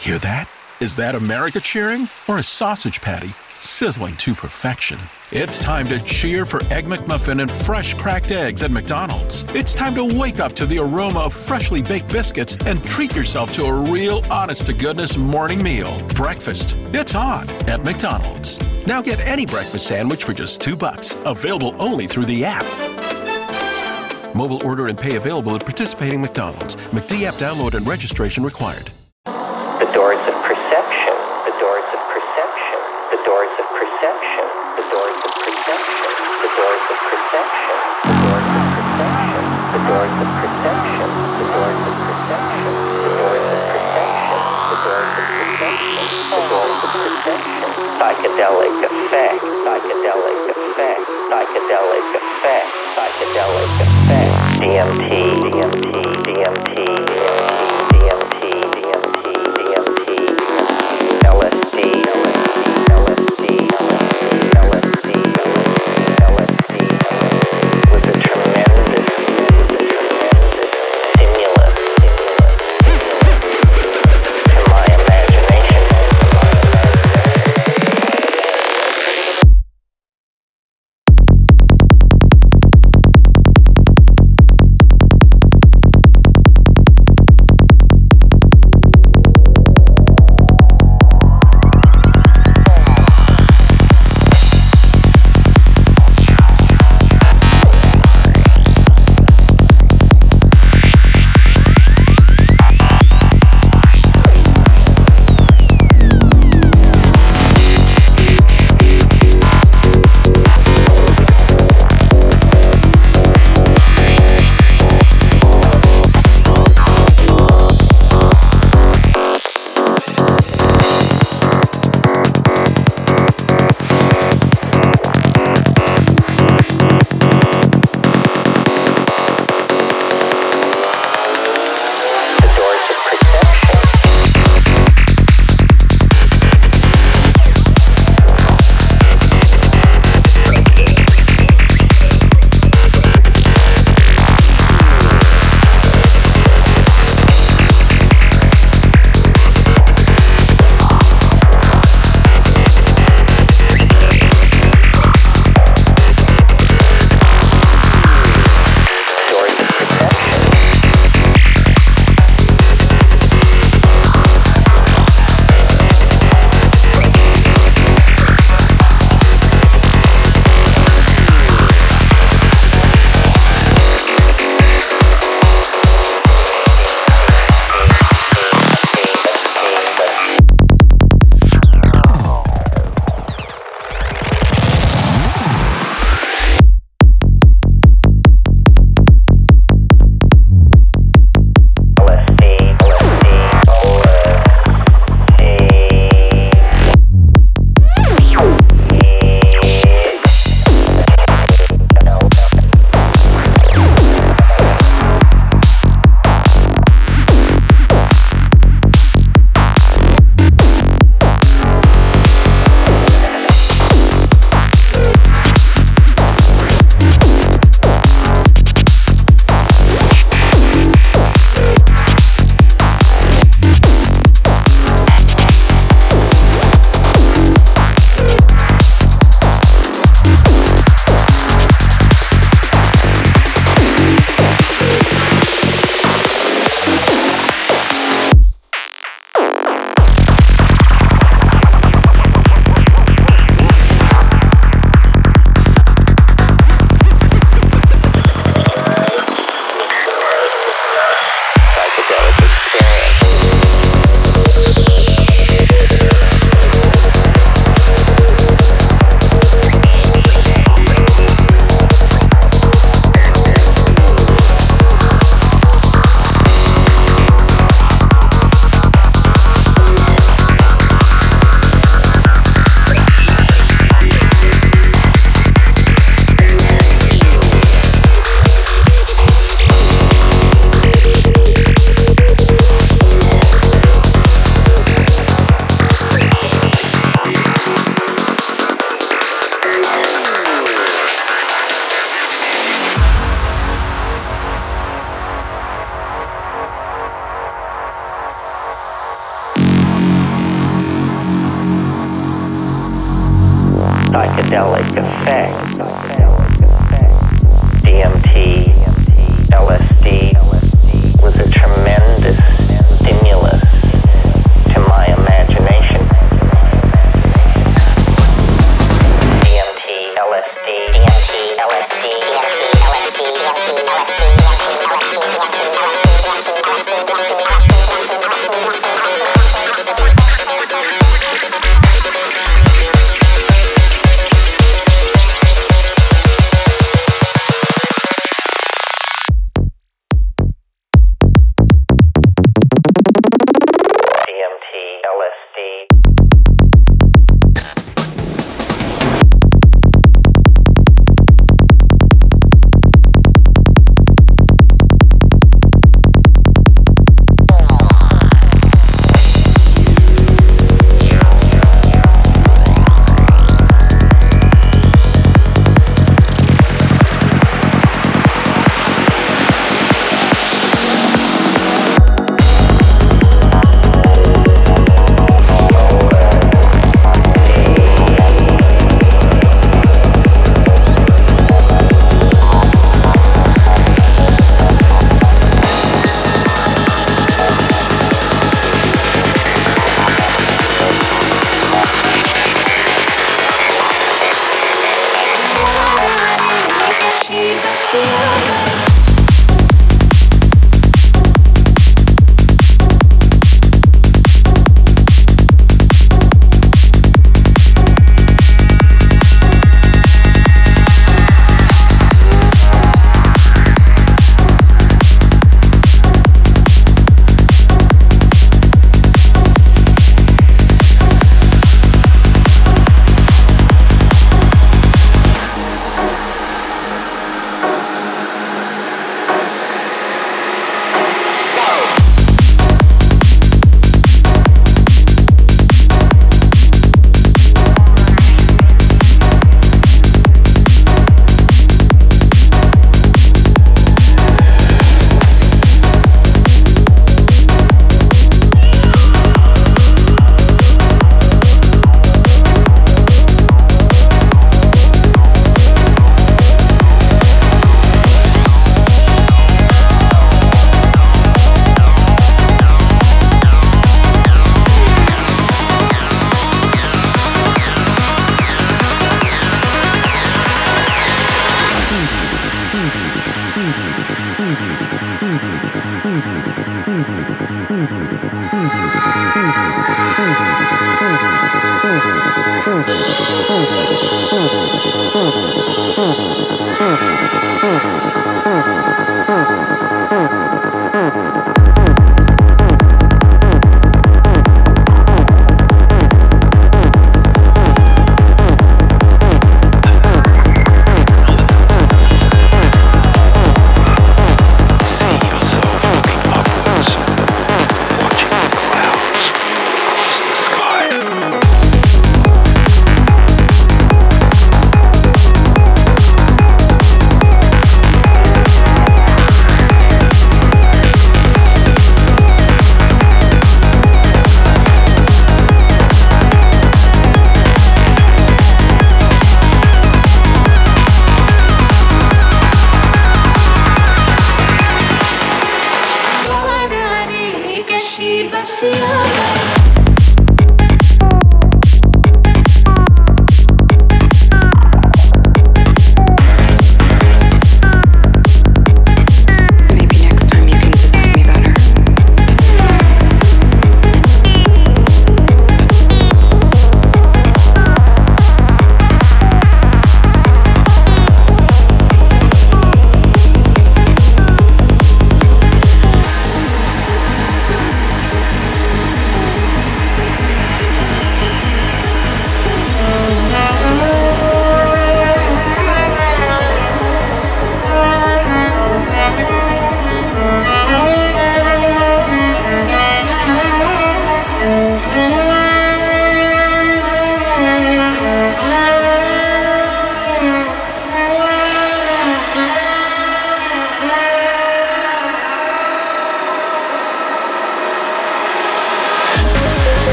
Hear that? Is that America cheering or a sausage patty sizzling to perfection? It's time to cheer for Egg McMuffin and fresh cracked eggs at McDonald's. It's time to wake up to the aroma of freshly baked biscuits and treat yourself to a real honest to goodness morning meal. Breakfast. It's on at McDonald's. Now get any breakfast sandwich for just 2 bucks. Available only through the app. Mobile order and pay available at participating McDonald's. McD app download and registration required. Psychedelic effect, psychedelic effect, psychedelic effect, psychedelic effect, DMT, DMT,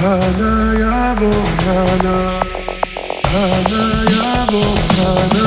Hanaya bu hana Hanaya. bu hana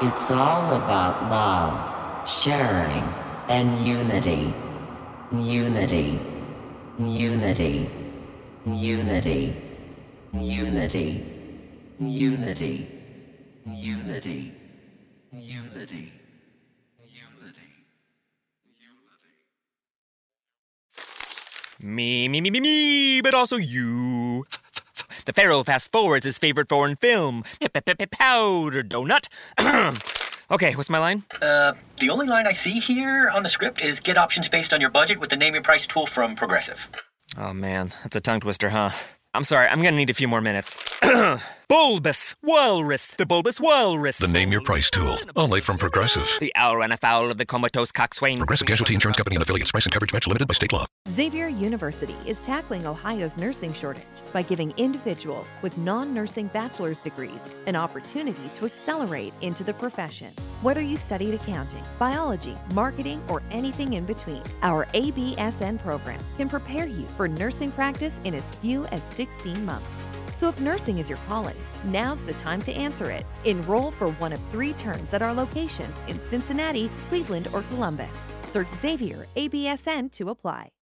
It's all about love, sharing, and unity. Unity. Unity. Unity. Unity. Unity. Unity. Unity. Me, me, me, me, me, but also you. The Pharaoh fast forwards his favorite foreign film, Powder Donut. okay, what's my line? Uh, the only line I see here on the script is get options based on your budget with the name your price tool from Progressive. Oh man, that's a tongue twister, huh? I'm sorry, I'm gonna need a few more minutes. bulbous Walrus, the Bulbous Walrus. The Name Your Price tool, only from Progressive. The owl ran afoul of the comatose coxswain. Progressive Casualty Insurance Company and affiliates. Price and coverage match limited by state law. Xavier University is tackling Ohio's nursing shortage by giving individuals with non nursing bachelor's degrees an opportunity to accelerate into the profession. Whether you studied accounting, biology, marketing, or anything in between, our ABSN program can prepare you for nursing practice in as few as 16 months. So if nursing is your calling, now's the time to answer it. Enroll for one of three terms at our locations in Cincinnati, Cleveland, or Columbus. Search Xavier ABSN to apply.